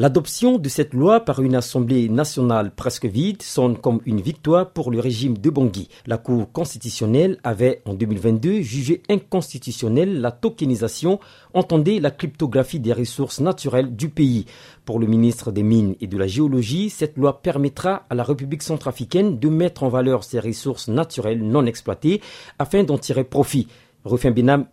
L'adoption de cette loi par une assemblée nationale presque vide sonne comme une victoire pour le régime de Bangui. La Cour constitutionnelle avait en 2022 jugé inconstitutionnelle la tokenisation, entendait la cryptographie des ressources naturelles du pays. Pour le ministre des Mines et de la Géologie, cette loi permettra à la République centrafricaine de mettre en valeur ses ressources naturelles non exploitées afin d'en tirer profit.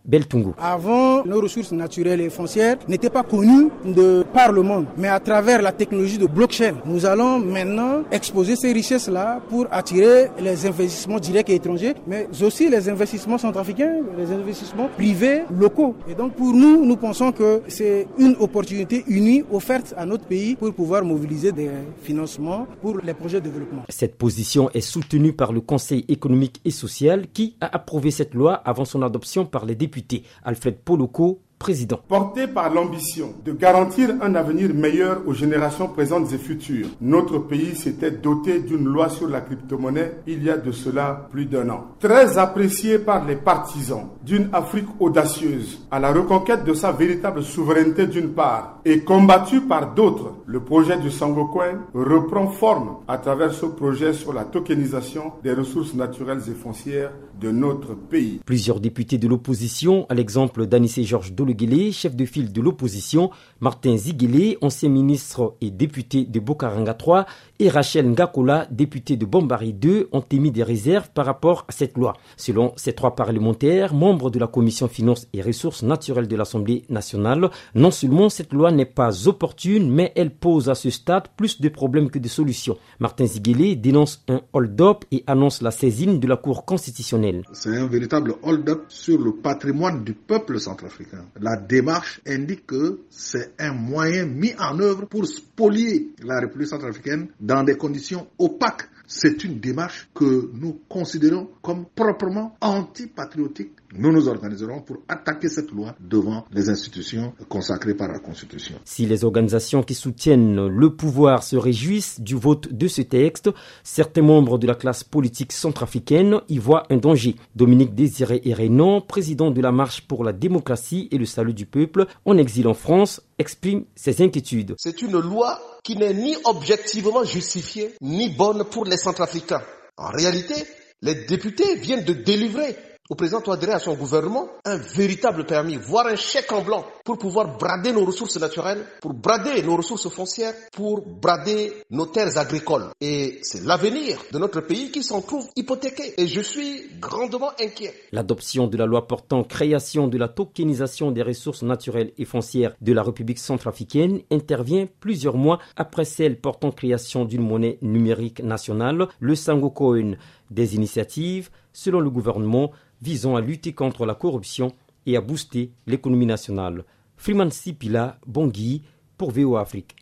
Beltungu. Avant, nos ressources naturelles et foncières n'étaient pas connues de par le monde. Mais à travers la technologie de blockchain, nous allons maintenant exposer ces richesses-là pour attirer les investissements directs et étrangers, mais aussi les investissements centrafricains, les investissements privés locaux. Et donc pour nous, nous pensons que c'est une opportunité unie offerte à notre pays pour pouvoir mobiliser des financements pour les projets de développement. Cette position est soutenue par le Conseil économique et social qui a approuvé cette loi avant son adoption par les députés. Alfred Poloco, président. Porté par l'ambition de garantir un avenir meilleur aux générations présentes et futures, notre pays s'était doté d'une loi sur la crypto-monnaie il y a de cela plus d'un an. Très apprécié par les partisans d'une Afrique audacieuse à la reconquête de sa véritable souveraineté d'une part et combattu par d'autres, le projet du Sangokoin reprend forme à travers ce projet sur la tokenisation des ressources naturelles et foncières de notre pays. Plusieurs députés de l'opposition, à l'exemple d'Anissé Georges Dologuélé, chef de file de l'opposition, Martin Ziguélé, ancien ministre et député de Bokaranga 3, et Rachel Ngakola, député de Bombari 2, ont émis des réserves par rapport à cette loi. Selon ces trois parlementaires, membres de la commission finances et ressources naturelles de l'Assemblée nationale, non seulement cette loi n'est pas opportune, mais elle pose à ce stade plus de problèmes que de solutions. Martin Ziguélé dénonce un hold-up et annonce la saisine de la Cour constitutionnelle c'est un véritable hold-up sur le patrimoine du peuple centrafricain. La démarche indique que c'est un moyen mis en œuvre pour spolier la République centrafricaine dans des conditions opaques c'est une démarche que nous considérons comme proprement antipatriotique. Nous nous organiserons pour attaquer cette loi devant les institutions consacrées par la Constitution. Si les organisations qui soutiennent le pouvoir se réjouissent du vote de ce texte, certains membres de la classe politique centrafricaine y voient un danger. Dominique Désiré Hérénon, président de la Marche pour la démocratie et le salut du peuple, en exil en France, exprime ses inquiétudes. C'est une loi qui n'est ni objectivement justifiée, ni bonne pour les Centrafricains. En réalité, les députés viennent de délivrer au président Touadéré à son gouvernement un véritable permis, voire un chèque en blanc pour pouvoir brader nos ressources naturelles, pour brader nos ressources foncières, pour brader nos terres agricoles. Et c'est l'avenir de notre pays qui s'en trouve hypothéqué. Et je suis grandement inquiet. L'adoption de la loi portant création de la tokenisation des ressources naturelles et foncières de la République centrafricaine intervient plusieurs mois après celle portant création d'une monnaie numérique nationale, le Sangocoin. Des initiatives, selon le gouvernement, visant à lutter contre la corruption et à booster l'économie nationale. Freeman Sipila, Bangui, pour VO Afrique.